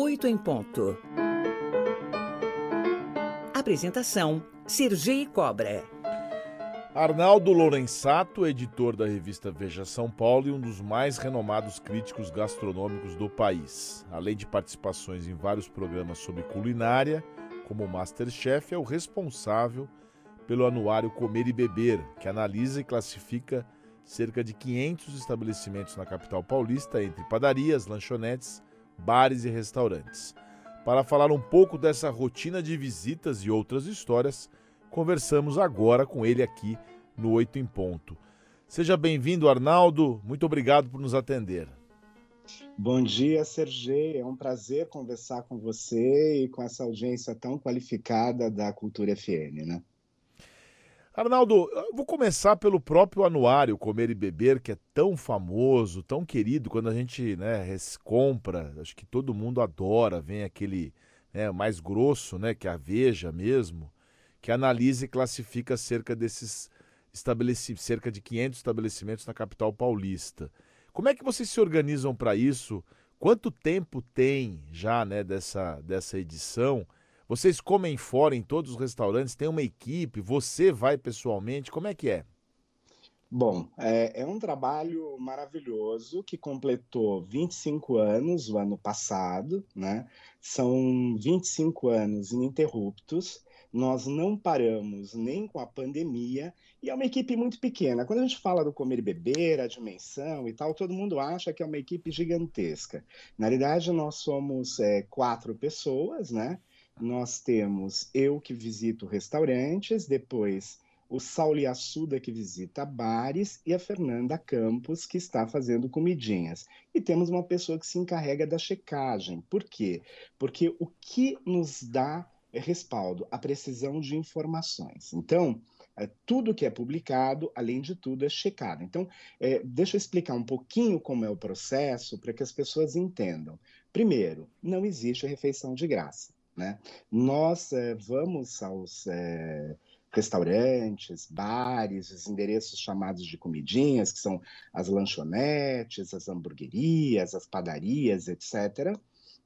Oito em ponto. Apresentação: Sergei Cobra. Arnaldo Lourençato, editor da revista Veja São Paulo e um dos mais renomados críticos gastronômicos do país. Além de participações em vários programas sobre culinária, como Masterchef, é o responsável pelo anuário Comer e Beber, que analisa e classifica cerca de 500 estabelecimentos na capital paulista, entre padarias, lanchonetes, bares e restaurantes. Para falar um pouco dessa rotina de visitas e outras histórias, conversamos agora com ele aqui no Oito em Ponto. Seja bem-vindo, Arnaldo. Muito obrigado por nos atender. Bom dia, Sergei. É um prazer conversar com você e com essa audiência tão qualificada da Cultura FM, né? Arnaldo, vou começar pelo próprio anuário Comer e Beber, que é tão famoso, tão querido, quando a gente né, compra, acho que todo mundo adora, vem aquele né, mais grosso, né, que é a Veja mesmo, que analisa e classifica cerca desses estabelecimentos, cerca de 500 estabelecimentos na capital paulista. Como é que vocês se organizam para isso? Quanto tempo tem já né, dessa, dessa edição? Vocês comem fora em todos os restaurantes? Tem uma equipe? Você vai pessoalmente? Como é que é? Bom, é, é, um trabalho maravilhoso que completou 25 anos o ano passado, né? São 25 anos ininterruptos. Nós não paramos nem com a pandemia e é uma equipe muito pequena. Quando a gente fala do comer e beber, a dimensão e tal, todo mundo acha que é uma equipe gigantesca. Na realidade, nós somos é, quatro pessoas, né? Nós temos eu que visito restaurantes, depois o Saulo Assuda que visita bares e a Fernanda Campos que está fazendo comidinhas. E temos uma pessoa que se encarrega da checagem. Por quê? Porque o que nos dá respaldo? A precisão de informações. Então, é, tudo que é publicado, além de tudo, é checado. Então, é, deixa eu explicar um pouquinho como é o processo para que as pessoas entendam. Primeiro, não existe refeição de graça. Né? Nós é, vamos aos é, restaurantes, bares, os endereços chamados de comidinhas, que são as lanchonetes, as hamburguerias, as padarias, etc.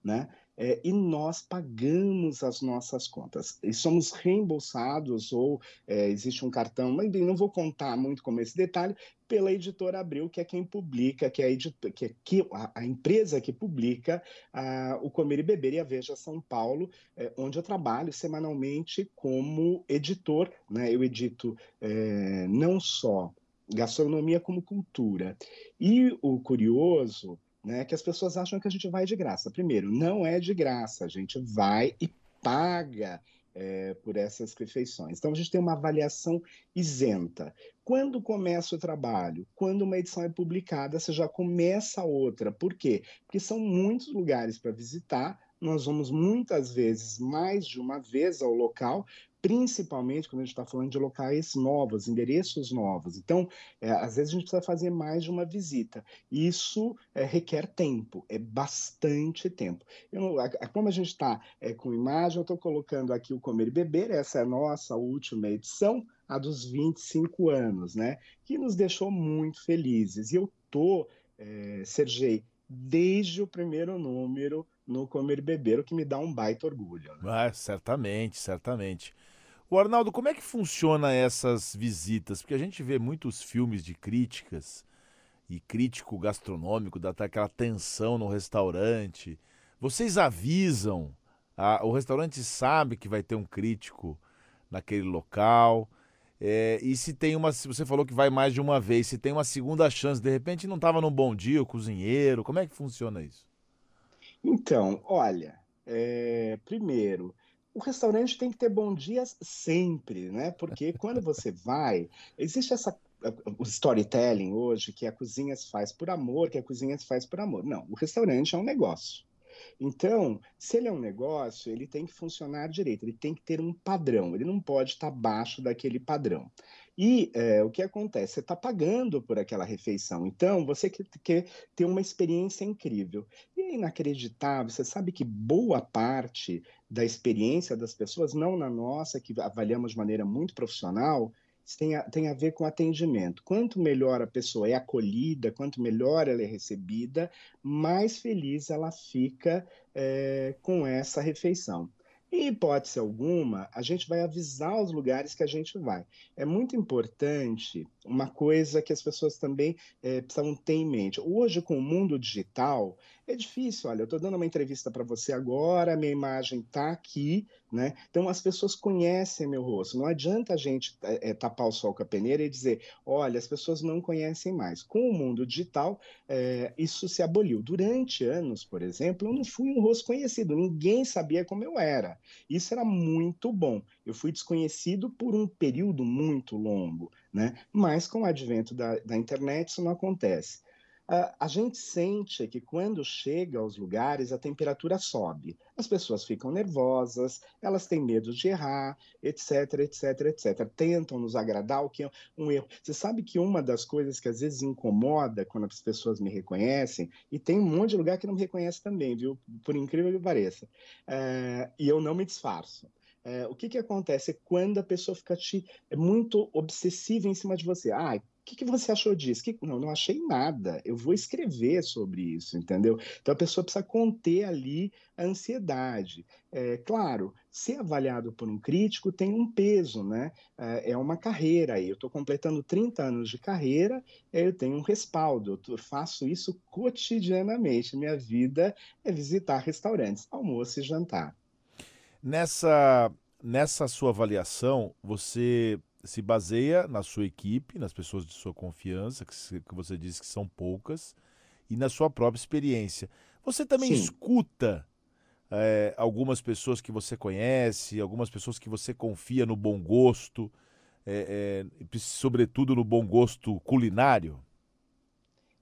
Né? É, e nós pagamos as nossas contas. E somos reembolsados, ou é, existe um cartão, mas não vou contar muito como esse detalhe, pela editora Abril, que é quem publica, que é a, editor, que é que, a, a empresa que publica a, o Comer e Beber e a Veja São Paulo, é, onde eu trabalho semanalmente como editor. Né? Eu edito é, não só gastronomia como cultura. E o curioso né, que as pessoas acham que a gente vai de graça. Primeiro, não é de graça, a gente vai e paga é, por essas refeições. Então, a gente tem uma avaliação isenta. Quando começa o trabalho, quando uma edição é publicada, você já começa outra. Por quê? Porque são muitos lugares para visitar, nós vamos muitas vezes, mais de uma vez ao local, principalmente quando a gente está falando de locais novos, endereços novos. Então, é, às vezes a gente precisa fazer mais de uma visita. Isso é, requer tempo, é bastante tempo. Eu, a, como a gente está é, com imagem, eu estou colocando aqui o Comer e Beber, essa é a nossa última edição, a dos 25 anos, né? Que nos deixou muito felizes. E eu estou, é, Sergei, desde o primeiro número no Comer e Beber, o que me dá um baita orgulho. Né? Ah, certamente, certamente. O Arnaldo, como é que funciona essas visitas? Porque a gente vê muitos filmes de críticas e crítico gastronômico, dá aquela tensão no restaurante. Vocês avisam, a, o restaurante sabe que vai ter um crítico naquele local. É, e se tem uma, se você falou que vai mais de uma vez, se tem uma segunda chance, de repente não estava num bom dia o cozinheiro, como é que funciona isso? Então, olha, é, primeiro, o restaurante tem que ter bom dias sempre, né? Porque quando você vai, existe essa o storytelling hoje que a cozinha se faz por amor, que a cozinha se faz por amor. Não, o restaurante é um negócio. Então, se ele é um negócio, ele tem que funcionar direito, ele tem que ter um padrão, ele não pode estar abaixo daquele padrão. E é, o que acontece? Você está pagando por aquela refeição, então você quer, quer ter uma experiência incrível. E é inacreditável, você sabe que boa parte da experiência das pessoas, não na nossa, que avaliamos de maneira muito profissional, tem a, tem a ver com atendimento. Quanto melhor a pessoa é acolhida, quanto melhor ela é recebida, mais feliz ela fica é, com essa refeição. Em hipótese alguma, a gente vai avisar os lugares que a gente vai. É muito importante uma coisa que as pessoas também é, precisam ter em mente. Hoje, com o mundo digital, é difícil. Olha, eu estou dando uma entrevista para você agora, minha imagem está aqui, né? Então as pessoas conhecem meu rosto. Não adianta a gente é, tapar o sol com a peneira e dizer, olha, as pessoas não conhecem mais. Com o mundo digital, é, isso se aboliu. Durante anos, por exemplo, eu não fui um rosto conhecido. Ninguém sabia como eu era. Isso era muito bom. Eu fui desconhecido por um período muito longo, né? Mas com o advento da, da internet isso não acontece. Uh, a gente sente que quando chega aos lugares a temperatura sobe. As pessoas ficam nervosas, elas têm medo de errar, etc, etc, etc. Tentam nos agradar, o que é um erro. Você sabe que uma das coisas que às vezes incomoda quando as pessoas me reconhecem, e tem um monte de lugar que não me reconhece também, viu? Por incrível que pareça. Uh, e eu não me disfarço. É, o que, que acontece quando a pessoa fica te, é muito obsessiva em cima de você? Ah, o que, que você achou disso? Que, não, não achei nada. Eu vou escrever sobre isso, entendeu? Então a pessoa precisa conter ali a ansiedade. É, claro, ser avaliado por um crítico tem um peso, né? É, é uma carreira aí. Eu estou completando 30 anos de carreira, eu tenho um respaldo. Eu faço isso cotidianamente. Minha vida é visitar restaurantes, almoço e jantar. Nessa, nessa sua avaliação, você se baseia na sua equipe, nas pessoas de sua confiança, que, que você disse que são poucas, e na sua própria experiência. Você também Sim. escuta é, algumas pessoas que você conhece, algumas pessoas que você confia no bom gosto, é, é, sobretudo no bom gosto culinário?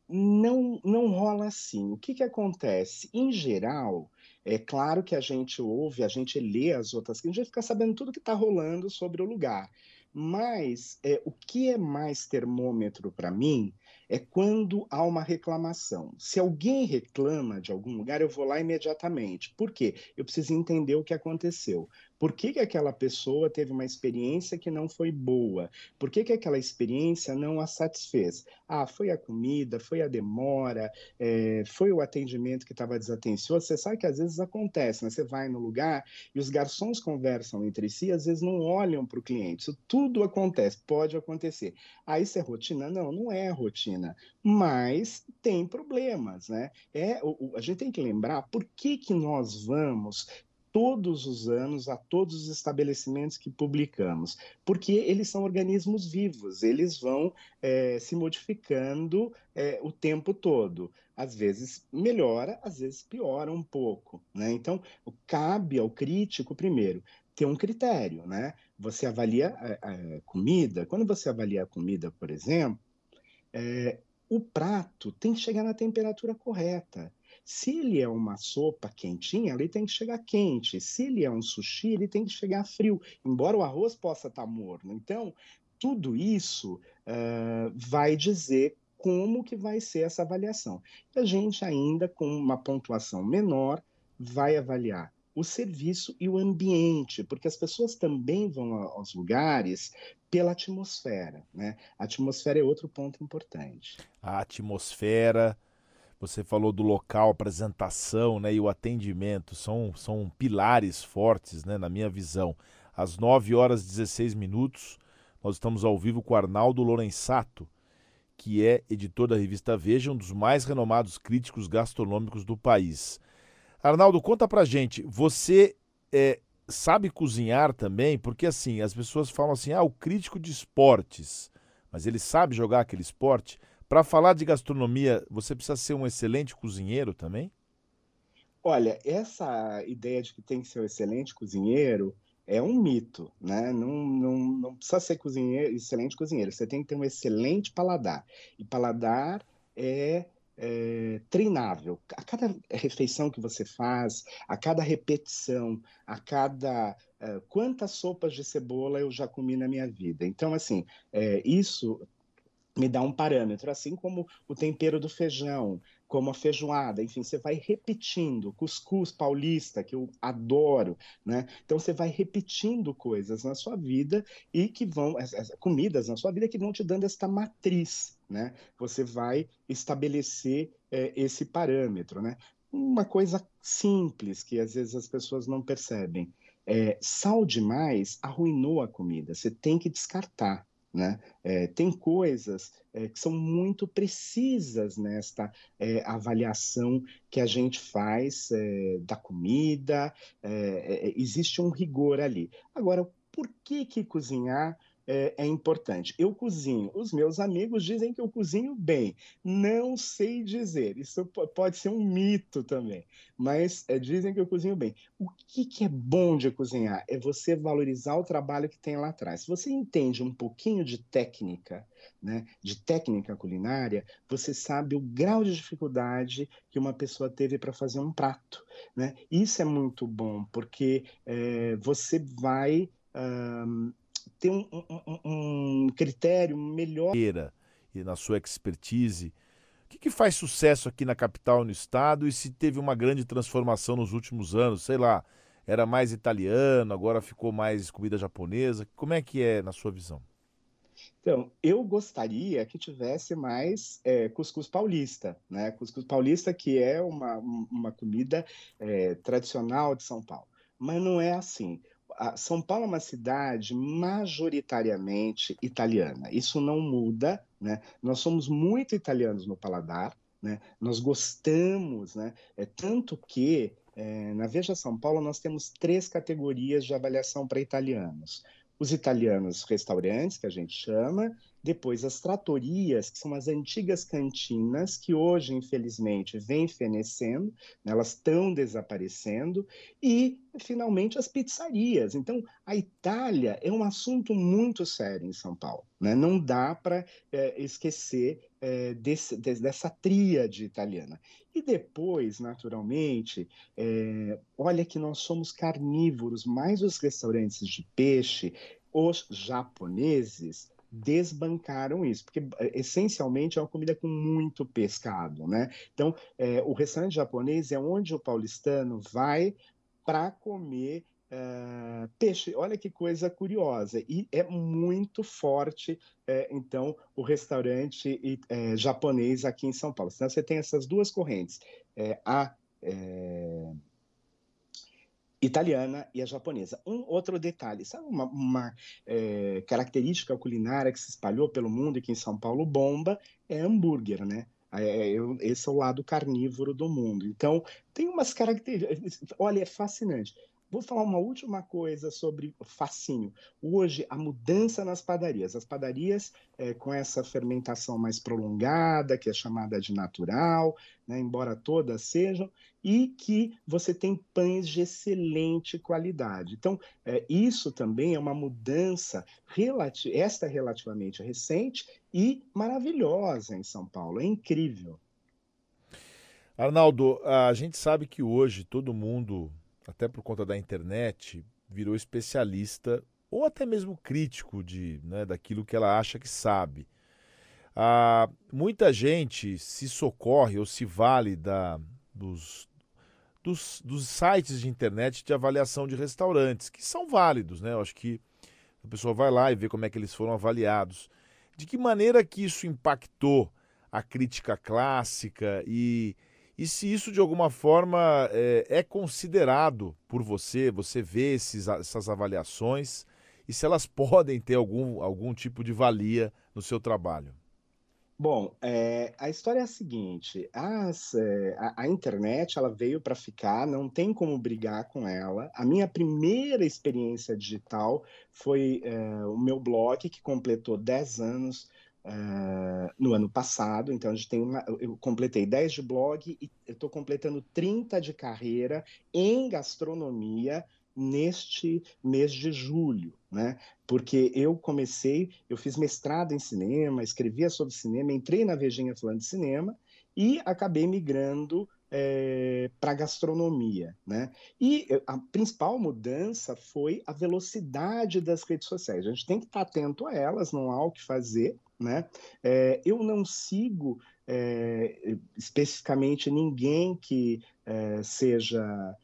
Não, não rola assim. O que, que acontece? Em geral, é claro que a gente ouve, a gente lê as outras, a gente fica sabendo tudo que está rolando sobre o lugar. Mas é, o que é mais termômetro para mim é quando há uma reclamação. Se alguém reclama de algum lugar, eu vou lá imediatamente. Por quê? Eu preciso entender o que aconteceu. Por que, que aquela pessoa teve uma experiência que não foi boa? Por que, que aquela experiência não a satisfez? Ah, foi a comida, foi a demora, é, foi o atendimento que estava desatencioso. Você sabe que às vezes acontece, né? Você vai no lugar e os garçons conversam entre si, às vezes não olham para o cliente. Isso tudo acontece, pode acontecer. Ah, isso é rotina? Não, não é rotina. Mas tem problemas, né? É, a gente tem que lembrar por que, que nós vamos todos os anos a todos os estabelecimentos que publicamos, porque eles são organismos vivos, eles vão é, se modificando é, o tempo todo. Às vezes melhora, às vezes piora um pouco. Né? Então, cabe ao crítico, primeiro, ter um critério. Né? Você avalia a, a comida, quando você avalia a comida, por exemplo, é, o prato tem que chegar na temperatura correta. Se ele é uma sopa quentinha, ele tem que chegar quente. Se ele é um sushi, ele tem que chegar frio, embora o arroz possa estar morno. Então, tudo isso uh, vai dizer como que vai ser essa avaliação. E a gente ainda com uma pontuação menor vai avaliar o serviço e o ambiente, porque as pessoas também vão aos lugares pela atmosfera, né? A atmosfera é outro ponto importante. A atmosfera, você falou do local, apresentação né, e o atendimento são, são pilares fortes né, na minha visão. Às 9 horas e 16 minutos, nós estamos ao vivo com Arnaldo Lorenzato, que é editor da revista Veja, um dos mais renomados críticos gastronômicos do país. Arnaldo, conta pra gente, você é, sabe cozinhar também? Porque assim, as pessoas falam assim, ah, o crítico de esportes, mas ele sabe jogar aquele esporte? Para falar de gastronomia, você precisa ser um excelente cozinheiro também? Olha, essa ideia de que tem que ser um excelente cozinheiro é um mito, né? Não, não, não precisa ser cozinheiro, excelente cozinheiro, você tem que ter um excelente paladar. E paladar é, é treinável. A cada refeição que você faz, a cada repetição, a cada uh, quantas sopas de cebola eu já comi na minha vida. Então, assim, é, isso me dá um parâmetro, assim como o tempero do feijão. como a feijoada, enfim, você vai repetindo, cuscuz paulista, que eu adoro, né? Então você vai repetindo coisas na sua vida e que vão, comidas na sua vida que vão te dando esta matriz, né? Você vai estabelecer é, esse parâmetro, né? Uma coisa simples que às vezes as pessoas não percebem. É, sal demais arruinou a comida, você tem que descartar. Né? É, tem coisas é, que são muito precisas nesta é, avaliação que a gente faz é, da comida, é, é, existe um rigor ali. Agora, por que, que cozinhar é, é, importante. Eu cozinho. Os meus amigos dizem que eu cozinho bem. Não sei dizer. Isso pode ser um mito também. Mas é, dizem que eu cozinho bem. O que, que é bom de cozinhar? É você valorizar o trabalho que tem lá atrás. Se você entende um pouquinho de técnica, né, de técnica culinária, você sabe o grau de dificuldade que uma pessoa teve para fazer um prato. Né? Isso é muito bom, porque é, você vai. Um, ter um, um, um critério melhor. E na sua expertise, o que, que, faz sucesso aqui na capital, no estado, e se teve uma grande transformação nos últimos anos? Sei lá, era mais italiano, agora ficou mais comida japonesa. Como é que é na sua visão? Então, eu gostaria que tivesse mais é, cuscuz paulista, né? Cuscuz paulista que é uma, uma comida é, tradicional de São Paulo. Mas não é assim São Paulo é uma cidade majoritariamente italiana. Isso não muda, né? Nós somos muito italianos no paladar, né? Nós gostamos, né? É tanto que é, na Veja São Paulo nós temos três categorias de avaliação para italianos: os italianos restaurantes, que a gente chama, depois, as tratorias, que são as antigas cantinas, que hoje, infelizmente, vêm fenecendo, né, elas estão desaparecendo, e, finalmente, as pizzarias. Então, a Itália é um assunto muito sério em São Paulo. Né? Não dá para é, esquecer é, desse, dessa tríade italiana. E depois, naturalmente, é, olha que nós somos carnívoros, mais os restaurantes de peixe, os japoneses desbancaram isso, porque eh, essencialmente é uma comida com muito pescado, né? Então, é, o restaurante japonês é onde o paulistano vai para comer Uh, peixe, olha que coisa curiosa, e é muito forte, é, então, o restaurante é, japonês aqui em São Paulo. Então, você tem essas duas correntes, a italiana e a japonesa. Um outro detalhe, sabe uma, uma é, característica culinária que se espalhou pelo mundo e que em São Paulo bomba é hambúrguer, né? É, eu, esse é o lado carnívoro do mundo. Então, tem umas características. Olha, é fascinante. Vou falar uma última coisa sobre fascínio. Hoje, a mudança nas padarias. As padarias, é, com essa fermentação mais prolongada, que é chamada de natural, né, embora todas sejam, e que você tem pães de excelente qualidade. Então, é, isso também é uma mudança, relati esta é relativamente recente e maravilhosa em São Paulo. É incrível. Arnaldo, a gente sabe que hoje todo mundo até por conta da internet, virou especialista ou até mesmo crítico de, né, daquilo que ela acha que sabe. Ah, muita gente se socorre ou se vale da, dos, dos, dos, sites de internet de avaliação de restaurantes, que são válidos, né? Eu acho que a pessoa vai lá e vê como é que eles foram avaliados. De que maneira que isso impactou a crítica clássica e e se isso de alguma forma é, é considerado por você, você vê esses, essas avaliações e se elas podem ter algum, algum tipo de valia no seu trabalho. Bom, é, a história é a seguinte: as, é, a, a, internet ela veio para ficar, não tem como brigar com ela. A minha primeira experiência digital foi é, o meu blog, que completou 10 anos Uh, no ano passado, então a gente tem uma, eu completei 10 de blog e eu estou completando 30 de carreira em gastronomia neste mês de julho, né? Porque eu comecei, eu fiz mestrado em cinema, escrevia sobre cinema, entrei na Vejinha falando de cinema e acabei migrando é, para gastronomia, né? E a principal mudança foi a velocidade das redes sociais. A gente tem que estar atento a elas, não há o que fazer, né? É, eu não sigo é, especificamente ninguém que seja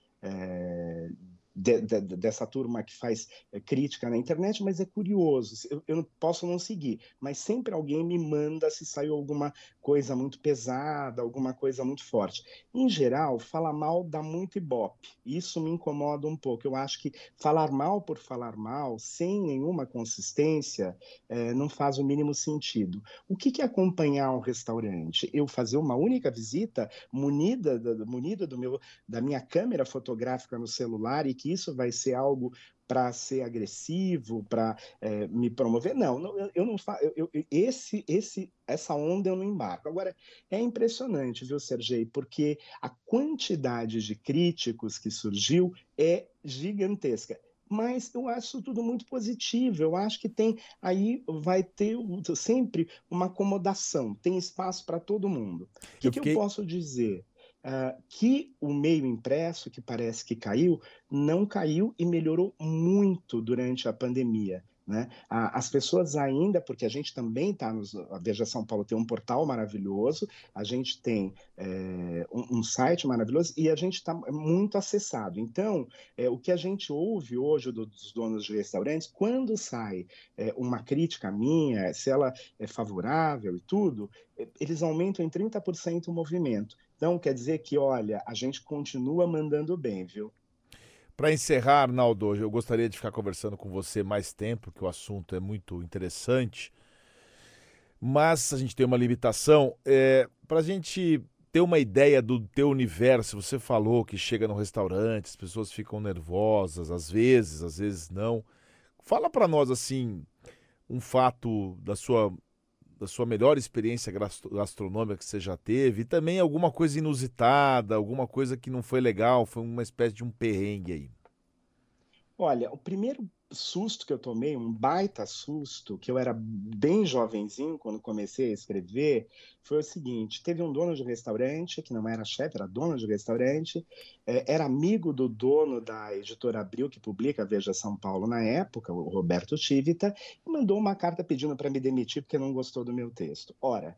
de, de, dessa turma que faz é, crítica na internet, mas é curioso. Eu, eu, posso não seguir, mas sempre alguém me manda se saiu alguma coisa muito pesada, alguma coisa muito forte. Em geral, falar mal dá muito ibope. Isso me incomoda um pouco. Eu acho que falar mal por falar mal, sem nenhuma consistência, é, não faz o mínimo sentido. O que, que é acompanhar um restaurante? Eu fazer uma única visita munida, munida do meu, da minha câmera fotográfica no celular e que que isso vai ser algo para ser agressivo, para é, me promover. Não, não eu, eu, não faço. Eu, eu, esse, esse, essa onda eu não embarco. Agora, é impressionante, viu, Sergei? Porque a quantidade de críticos que surgiu é gigantesca. Mas eu acho tudo muito positivo. Eu acho que tem aí vai ter sempre uma acomodação, tem espaço para todo mundo. O que, fiquei... que eu posso dizer? Uh, que o meio impresso, que parece que caiu, não caiu e melhorou muito durante a pandemia. Né? As pessoas ainda, porque a gente também está nos. A Veja São Paulo tem um portal maravilhoso, a gente tem é, um, um, site maravilhoso e a gente está muito acessado. Então, é, o que a gente ouve hoje dos donos de restaurantes, quando sai é, uma crítica minha, se ela é favorável e tudo, eles aumentam em 30% o movimento. Então, quer dizer que, olha, a gente continua mandando bem, viu? Para encerrar, Arnaldo, eu gostaria de ficar conversando com você mais tempo, que o assunto é muito interessante. Mas a gente tem uma limitação. É, Para a gente ter uma ideia do teu universo, você falou que chega no restaurante, as pessoas ficam nervosas, às vezes, às vezes não. Fala para nós, assim, um fato da sua da sua melhor experiência gastronômica que você já teve e também alguma coisa inusitada, alguma coisa que não foi legal, foi uma espécie de um perrengue aí. Olha, o primeiro susto que eu tomei, um baita susto, que eu era bem jovenzinho quando comecei a escrever, foi o seguinte: teve um dono de restaurante, que não era chefe, era dono de restaurante, é, era amigo do dono da editora Abril, que publica Veja São Paulo na época, o Roberto Tivita, e mandou uma carta pedindo para me demitir porque não gostou do meu texto. Ora,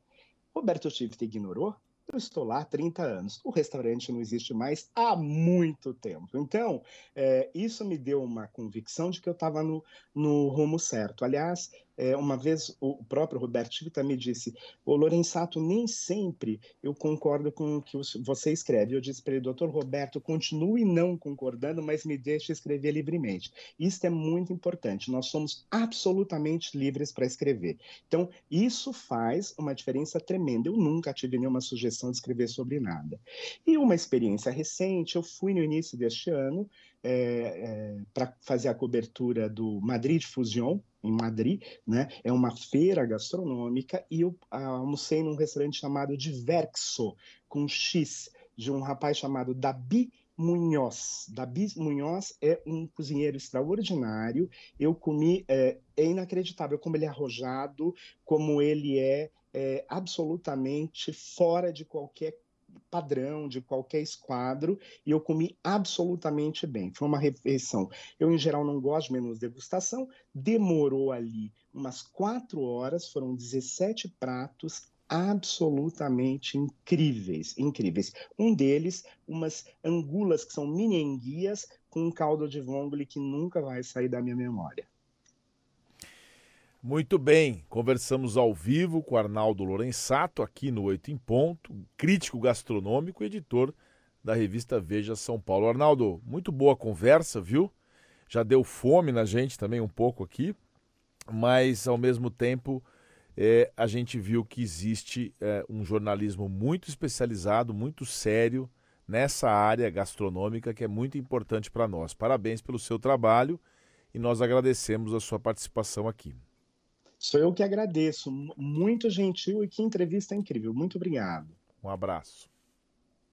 Roberto Tivita ignorou, eu estou lá há 30 anos. O restaurante não existe mais há muito tempo. Então, é, isso me deu uma convicção de que eu estava no, no rumo certo. Aliás, é, uma vez o próprio Roberto Chivita me disse: Ô Lorenzato, nem sempre eu concordo com o que você escreve. Eu disse para ele, doutor Roberto, continue não concordando, mas me deixe escrever livremente. Isso é muito importante. Nós somos absolutamente livres para escrever. Então, isso faz uma diferença tremenda. Eu nunca tive nenhuma sugestão de escrever sobre nada. E uma experiência recente, eu fui no início deste ano é, é, para fazer a cobertura do Madrid Fusion, em Madrid, né? É uma feira gastronômica e eu almocei num restaurante chamado Diverso, com X, de um rapaz chamado Dabi Munhoz. Dabi Munhoz é um cozinheiro extraordinário. Eu comi, é, é inacreditável como ele é arrojado, como ele é, é absolutamente fora de qualquer padrão de qualquer esquadro e eu comi absolutamente bem. Foi uma refeição. Eu, em geral, não gosto de menus degustação. Demorou ali umas quatro horas, foram 17 pratos absolutamente incríveis, incríveis. Um deles, umas angulas que são mini enguias com um caldo de vongole que nunca vai sair da minha memória. Muito bem, conversamos ao vivo com Arnaldo Lorenzato, aqui no Oito em Ponto, crítico gastronômico e editor da revista Veja São Paulo. Arnaldo, muito boa conversa, viu? Já deu fome na gente também um pouco aqui, mas ao mesmo tempo é, a gente viu que existe é, um jornalismo muito especializado, muito sério nessa área gastronômica que é muito importante para nós. Parabéns pelo seu trabalho e nós agradecemos a sua participação aqui. Sou eu que agradeço. Muito gentil e que entrevista incrível. Muito obrigado. Um abraço.